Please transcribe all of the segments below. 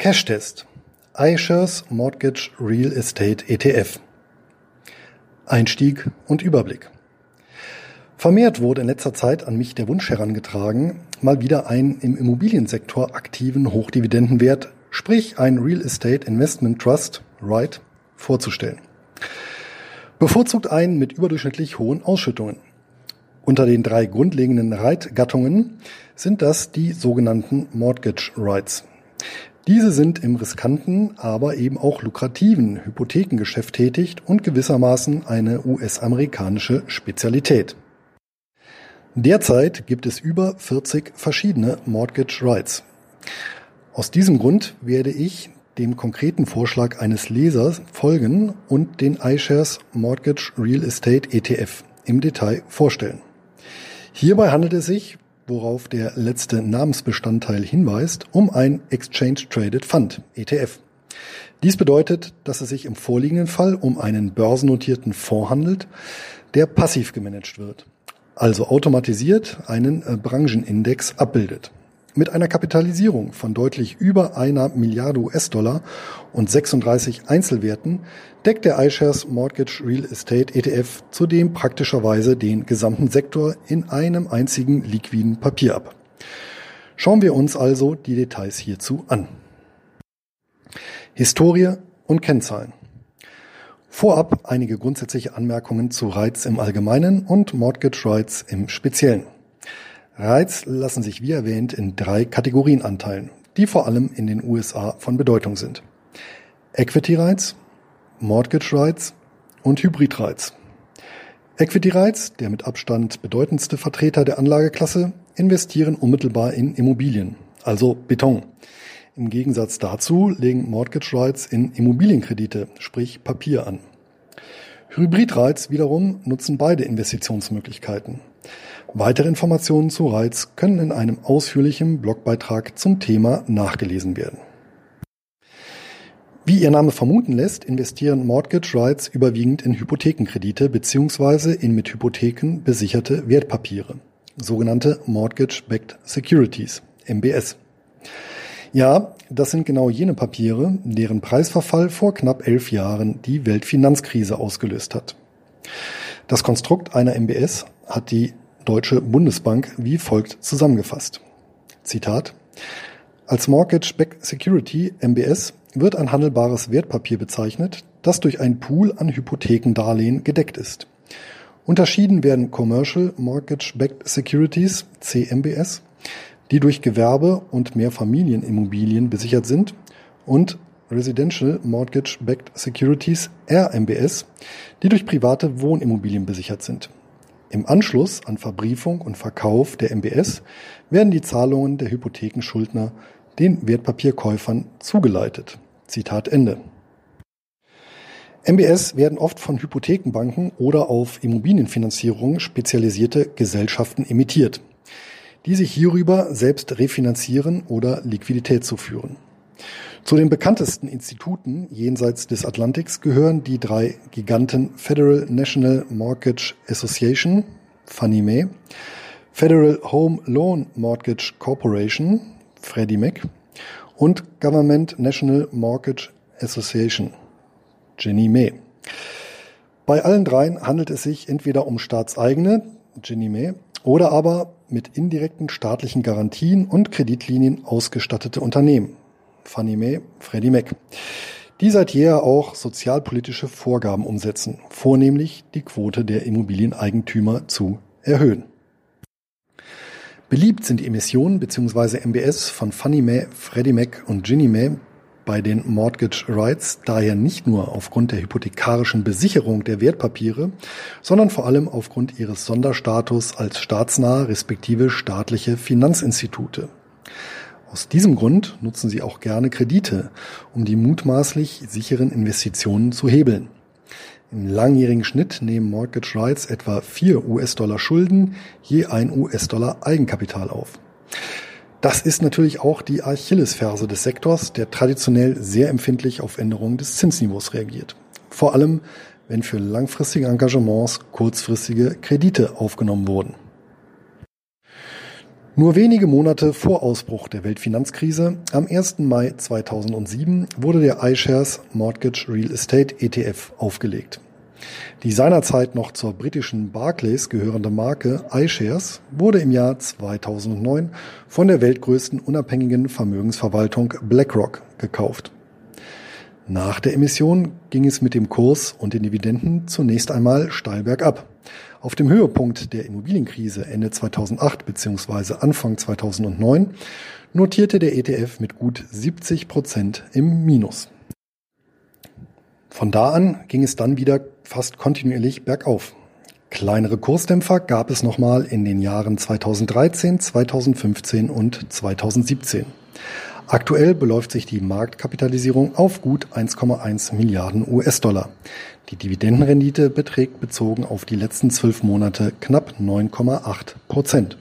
Cash-Test. iShares Mortgage Real Estate ETF. Einstieg und Überblick. Vermehrt wurde in letzter Zeit an mich der Wunsch herangetragen, mal wieder einen im Immobiliensektor aktiven Hochdividendenwert, sprich ein Real Estate Investment Trust, REIT, vorzustellen. Bevorzugt einen mit überdurchschnittlich hohen Ausschüttungen. Unter den drei grundlegenden REIT-Gattungen sind das die sogenannten Mortgage Rights. Diese sind im riskanten, aber eben auch lukrativen Hypothekengeschäft tätig und gewissermaßen eine US-amerikanische Spezialität. Derzeit gibt es über 40 verschiedene Mortgage Rights. Aus diesem Grund werde ich dem konkreten Vorschlag eines Lesers folgen und den iShares Mortgage Real Estate ETF im Detail vorstellen. Hierbei handelt es sich worauf der letzte Namensbestandteil hinweist, um ein Exchange Traded Fund, ETF. Dies bedeutet, dass es sich im vorliegenden Fall um einen börsennotierten Fonds handelt, der passiv gemanagt wird, also automatisiert einen äh, Branchenindex abbildet. Mit einer Kapitalisierung von deutlich über einer Milliarde US-Dollar und 36 Einzelwerten deckt der iShares Mortgage Real Estate ETF zudem praktischerweise den gesamten Sektor in einem einzigen liquiden Papier ab. Schauen wir uns also die Details hierzu an. Historie und Kennzahlen. Vorab einige grundsätzliche Anmerkungen zu Rights im Allgemeinen und Mortgage Rights im Speziellen. Rights lassen sich wie erwähnt in drei Kategorien anteilen, die vor allem in den USA von Bedeutung sind. Equity Rights, Mortgage Rights und Hybrid Rights. Equity Rights, der mit Abstand bedeutendste Vertreter der Anlageklasse, investieren unmittelbar in Immobilien, also Beton. Im Gegensatz dazu legen Mortgage Rights in Immobilienkredite, sprich Papier an. Hybrid Rights wiederum nutzen beide Investitionsmöglichkeiten. Weitere Informationen zu Rights können in einem ausführlichen Blogbeitrag zum Thema nachgelesen werden. Wie Ihr Name vermuten lässt, investieren Mortgage Rights überwiegend in Hypothekenkredite bzw. in mit Hypotheken besicherte Wertpapiere, sogenannte Mortgage-Backed Securities, MBS. Ja, das sind genau jene Papiere, deren Preisverfall vor knapp elf Jahren die Weltfinanzkrise ausgelöst hat. Das Konstrukt einer MBS hat die Deutsche Bundesbank wie folgt zusammengefasst. Zitat Als Mortgage-Backed Security MBS wird ein handelbares Wertpapier bezeichnet, das durch ein Pool an Hypothekendarlehen gedeckt ist. Unterschieden werden Commercial Mortgage-Backed Securities, CMBS, die durch Gewerbe- und Mehrfamilienimmobilien besichert sind, und Residential Mortgage-Backed Securities, RMBS, die durch private Wohnimmobilien besichert sind. Im Anschluss an Verbriefung und Verkauf der MBS werden die Zahlungen der Hypothekenschuldner den Wertpapierkäufern zugeleitet. Zitat Ende. MBS werden oft von Hypothekenbanken oder auf Immobilienfinanzierung spezialisierte Gesellschaften emittiert, die sich hierüber selbst refinanzieren oder Liquidität zuführen. Zu den bekanntesten Instituten jenseits des Atlantiks gehören die drei Giganten Federal National Mortgage Association, Fannie Mae, Federal Home Loan Mortgage Corporation, Freddie Mac und Government National Mortgage Association, Ginnie Mae. Bei allen dreien handelt es sich entweder um staatseigene, Ginnie Mae, oder aber mit indirekten staatlichen Garantien und Kreditlinien ausgestattete Unternehmen, Fannie Mae, Freddie Mac, die seit jeher auch sozialpolitische Vorgaben umsetzen, vornehmlich die Quote der Immobilieneigentümer zu erhöhen. Beliebt sind die Emissionen bzw. MBS von Fannie Mae, Freddie Mac und Ginnie Mae bei den Mortgage Rights daher nicht nur aufgrund der hypothekarischen Besicherung der Wertpapiere, sondern vor allem aufgrund ihres Sonderstatus als staatsnahe respektive staatliche Finanzinstitute. Aus diesem Grund nutzen sie auch gerne Kredite, um die mutmaßlich sicheren Investitionen zu hebeln. Im langjährigen Schnitt nehmen Mortgage Rights etwa 4 US-Dollar Schulden je ein US-Dollar Eigenkapital auf. Das ist natürlich auch die Achillesferse des Sektors, der traditionell sehr empfindlich auf Änderungen des Zinsniveaus reagiert. Vor allem, wenn für langfristige Engagements kurzfristige Kredite aufgenommen wurden. Nur wenige Monate vor Ausbruch der Weltfinanzkrise, am 1. Mai 2007, wurde der iShares Mortgage Real Estate ETF aufgelegt. Die seinerzeit noch zur britischen Barclays gehörende Marke iShares wurde im Jahr 2009 von der weltgrößten unabhängigen Vermögensverwaltung BlackRock gekauft. Nach der Emission ging es mit dem Kurs und den Dividenden zunächst einmal steil bergab. Auf dem Höhepunkt der Immobilienkrise Ende 2008 bzw. Anfang 2009 notierte der ETF mit gut 70 Prozent im Minus. Von da an ging es dann wieder fast kontinuierlich bergauf. Kleinere Kursdämpfer gab es nochmal in den Jahren 2013, 2015 und 2017. Aktuell beläuft sich die Marktkapitalisierung auf gut 1,1 Milliarden US-Dollar. Die Dividendenrendite beträgt bezogen auf die letzten zwölf Monate knapp 9,8 Prozent.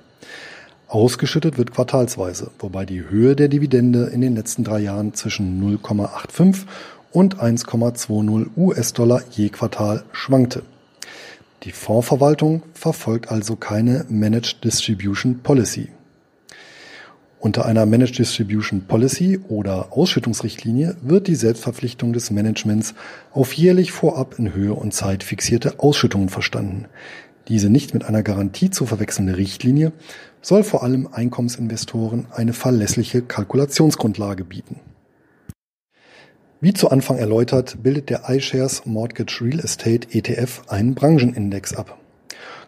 Ausgeschüttet wird quartalsweise, wobei die Höhe der Dividende in den letzten drei Jahren zwischen 0,85 und 1,20 US-Dollar je Quartal schwankte. Die Fondsverwaltung verfolgt also keine Managed Distribution Policy. Unter einer Managed Distribution Policy oder Ausschüttungsrichtlinie wird die Selbstverpflichtung des Managements auf jährlich vorab in Höhe und Zeit fixierte Ausschüttungen verstanden. Diese nicht mit einer Garantie zu verwechselnde Richtlinie soll vor allem Einkommensinvestoren eine verlässliche Kalkulationsgrundlage bieten. Wie zu Anfang erläutert, bildet der iShares Mortgage Real Estate ETF einen Branchenindex ab.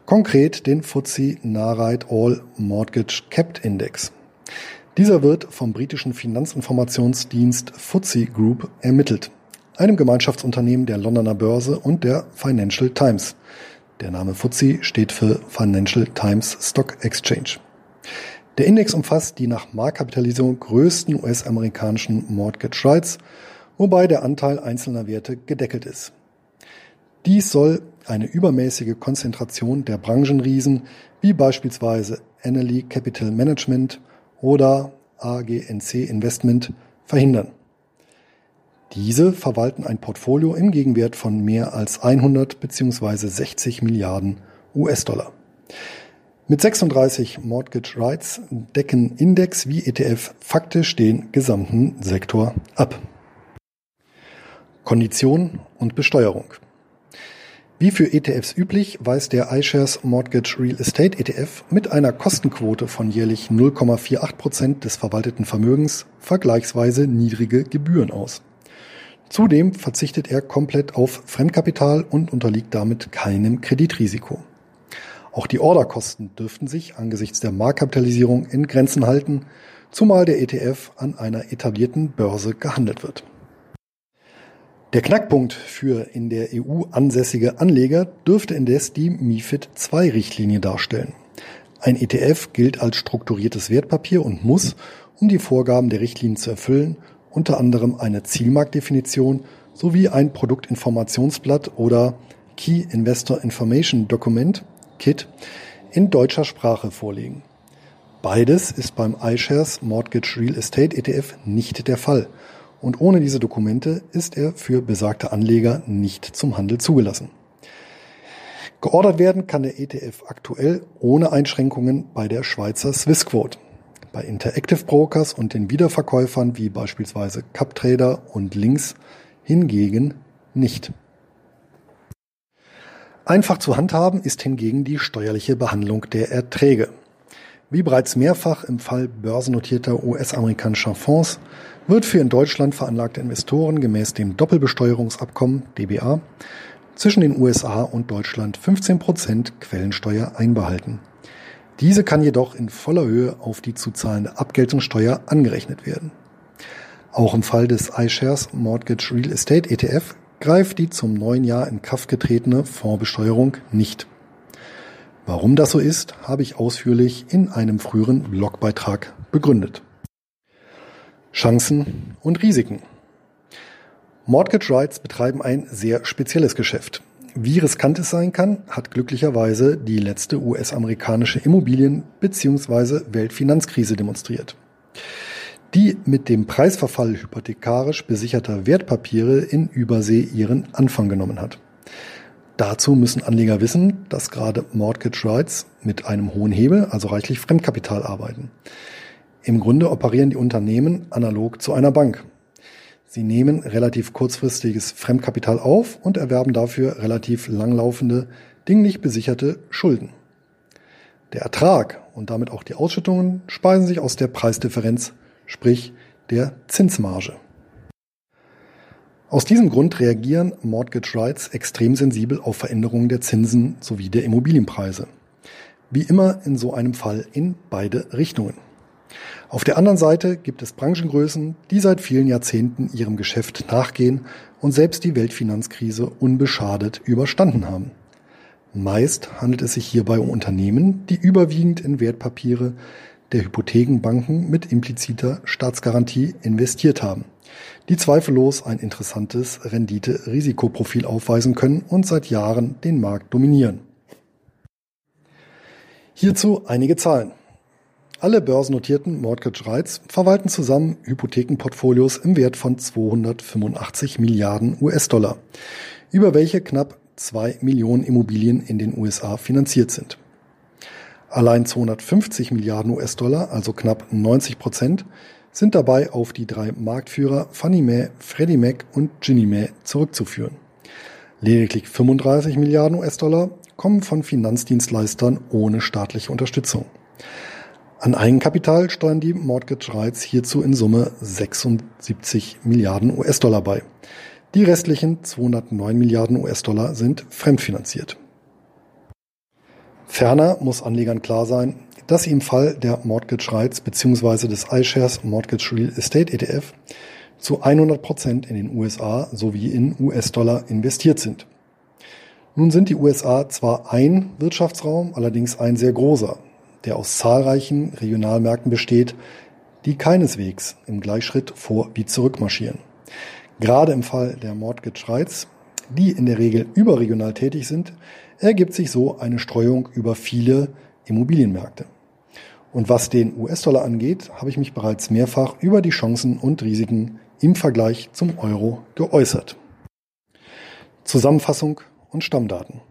Konkret den FTSE Nareit All Mortgage Capped Index. Dieser wird vom britischen Finanzinformationsdienst FTSE Group ermittelt, einem Gemeinschaftsunternehmen der Londoner Börse und der Financial Times. Der Name FTSE steht für Financial Times Stock Exchange. Der Index umfasst die nach Marktkapitalisierung größten US-amerikanischen Mortgage Rights, wobei der Anteil einzelner Werte gedeckelt ist. Dies soll eine übermäßige Konzentration der Branchenriesen wie beispielsweise Annaly Capital Management oder AGNC Investment verhindern. Diese verwalten ein Portfolio im Gegenwert von mehr als 100 bzw. 60 Milliarden US-Dollar. Mit 36 Mortgage Rights decken Index wie ETF faktisch den gesamten Sektor ab. Kondition und Besteuerung. Wie für ETFs üblich weist der iShares Mortgage Real Estate ETF mit einer Kostenquote von jährlich 0,48 Prozent des verwalteten Vermögens vergleichsweise niedrige Gebühren aus. Zudem verzichtet er komplett auf Fremdkapital und unterliegt damit keinem Kreditrisiko. Auch die Orderkosten dürften sich angesichts der Marktkapitalisierung in Grenzen halten, zumal der ETF an einer etablierten Börse gehandelt wird. Der Knackpunkt für in der EU ansässige Anleger dürfte indes die MIFID II-Richtlinie darstellen. Ein ETF gilt als strukturiertes Wertpapier und muss, um die Vorgaben der Richtlinie zu erfüllen, unter anderem eine Zielmarktdefinition sowie ein Produktinformationsblatt oder Key Investor Information Document KIT in deutscher Sprache vorlegen. Beides ist beim iShares Mortgage Real Estate ETF nicht der Fall – und ohne diese Dokumente ist er für besagte Anleger nicht zum Handel zugelassen. Geordert werden kann der ETF aktuell ohne Einschränkungen bei der Schweizer Swissquote. Bei Interactive Brokers und den Wiederverkäufern wie beispielsweise CapTrader und Links hingegen nicht. Einfach zu handhaben ist hingegen die steuerliche Behandlung der Erträge. Wie bereits mehrfach im Fall börsennotierter US-amerikanischer Fonds wird für in Deutschland veranlagte Investoren gemäß dem Doppelbesteuerungsabkommen DBA zwischen den USA und Deutschland 15 Prozent Quellensteuer einbehalten. Diese kann jedoch in voller Höhe auf die zu zahlende Abgeltungssteuer angerechnet werden. Auch im Fall des iShares Mortgage Real Estate ETF greift die zum neuen Jahr in Kraft getretene Fondsbesteuerung nicht. Warum das so ist, habe ich ausführlich in einem früheren Blogbeitrag begründet. Chancen und Risiken. Mortgage Rights betreiben ein sehr spezielles Geschäft. Wie riskant es sein kann, hat glücklicherweise die letzte US-amerikanische Immobilien- bzw. Weltfinanzkrise demonstriert, die mit dem Preisverfall hypothekarisch besicherter Wertpapiere in Übersee ihren Anfang genommen hat. Dazu müssen Anleger wissen, dass gerade Mortgage Rights mit einem hohen Hebel, also reichlich Fremdkapital arbeiten. Im Grunde operieren die Unternehmen analog zu einer Bank. Sie nehmen relativ kurzfristiges Fremdkapital auf und erwerben dafür relativ langlaufende, dinglich besicherte Schulden. Der Ertrag und damit auch die Ausschüttungen speisen sich aus der Preisdifferenz, sprich der Zinsmarge. Aus diesem Grund reagieren Mortgage Rights extrem sensibel auf Veränderungen der Zinsen sowie der Immobilienpreise. Wie immer in so einem Fall in beide Richtungen. Auf der anderen Seite gibt es Branchengrößen, die seit vielen Jahrzehnten ihrem Geschäft nachgehen und selbst die Weltfinanzkrise unbeschadet überstanden haben. Meist handelt es sich hierbei um Unternehmen, die überwiegend in Wertpapiere der Hypothekenbanken mit impliziter Staatsgarantie investiert haben, die zweifellos ein interessantes Rendite-Risikoprofil aufweisen können und seit Jahren den Markt dominieren. Hierzu einige Zahlen. Alle börsennotierten Mortgage Rights verwalten zusammen Hypothekenportfolios im Wert von 285 Milliarden US-Dollar, über welche knapp zwei Millionen Immobilien in den USA finanziert sind. Allein 250 Milliarden US-Dollar, also knapp 90 Prozent, sind dabei auf die drei Marktführer Fannie Mae, Freddie Mac und Ginnie Mae zurückzuführen. Lediglich 35 Milliarden US-Dollar kommen von Finanzdienstleistern ohne staatliche Unterstützung. An Eigenkapital steuern die Mortgage Rights hierzu in Summe 76 Milliarden US-Dollar bei. Die restlichen 209 Milliarden US-Dollar sind fremdfinanziert. Ferner muss Anlegern klar sein, dass sie im Fall der Mortgage Rights bzw. des iShares Mortgage Real Estate ETF zu 100 Prozent in den USA sowie in US-Dollar investiert sind. Nun sind die USA zwar ein Wirtschaftsraum, allerdings ein sehr großer, der aus zahlreichen Regionalmärkten besteht, die keineswegs im Gleichschritt vor wie zurück marschieren. Gerade im Fall der Mortgage Rights, die in der Regel überregional tätig sind, ergibt sich so eine Streuung über viele Immobilienmärkte. Und was den US-Dollar angeht, habe ich mich bereits mehrfach über die Chancen und Risiken im Vergleich zum Euro geäußert. Zusammenfassung und Stammdaten.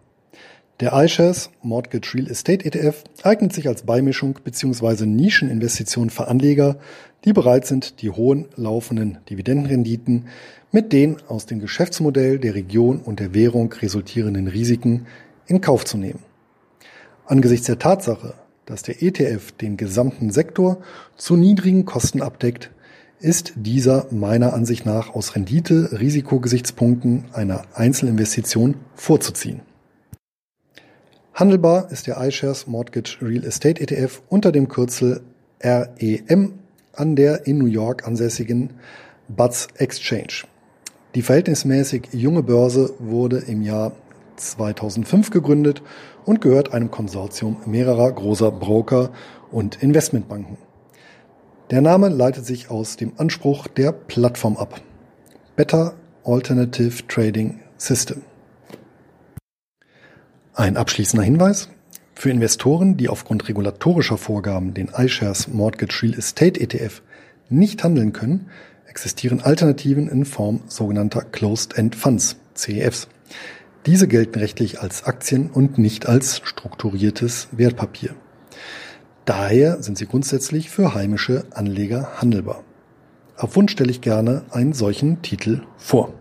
Der iShares Mortgage Real Estate ETF eignet sich als Beimischung bzw. Nischeninvestition für Anleger, die bereit sind, die hohen laufenden Dividendenrenditen mit den aus dem Geschäftsmodell der Region und der Währung resultierenden Risiken in Kauf zu nehmen. Angesichts der Tatsache, dass der ETF den gesamten Sektor zu niedrigen Kosten abdeckt, ist dieser meiner Ansicht nach aus Rendite-Risikogesichtspunkten einer Einzelinvestition vorzuziehen. Handelbar ist der iShares Mortgage Real Estate ETF unter dem Kürzel REM an der in New York ansässigen BUTS Exchange. Die verhältnismäßig junge Börse wurde im Jahr 2005 gegründet und gehört einem Konsortium mehrerer großer Broker und Investmentbanken. Der Name leitet sich aus dem Anspruch der Plattform ab. Better Alternative Trading System. Ein abschließender Hinweis. Für Investoren, die aufgrund regulatorischer Vorgaben den iShares Mortgage Real Estate ETF nicht handeln können, existieren Alternativen in Form sogenannter Closed-End Funds, CEFs. Diese gelten rechtlich als Aktien und nicht als strukturiertes Wertpapier. Daher sind sie grundsätzlich für heimische Anleger handelbar. Auf Wunsch stelle ich gerne einen solchen Titel vor.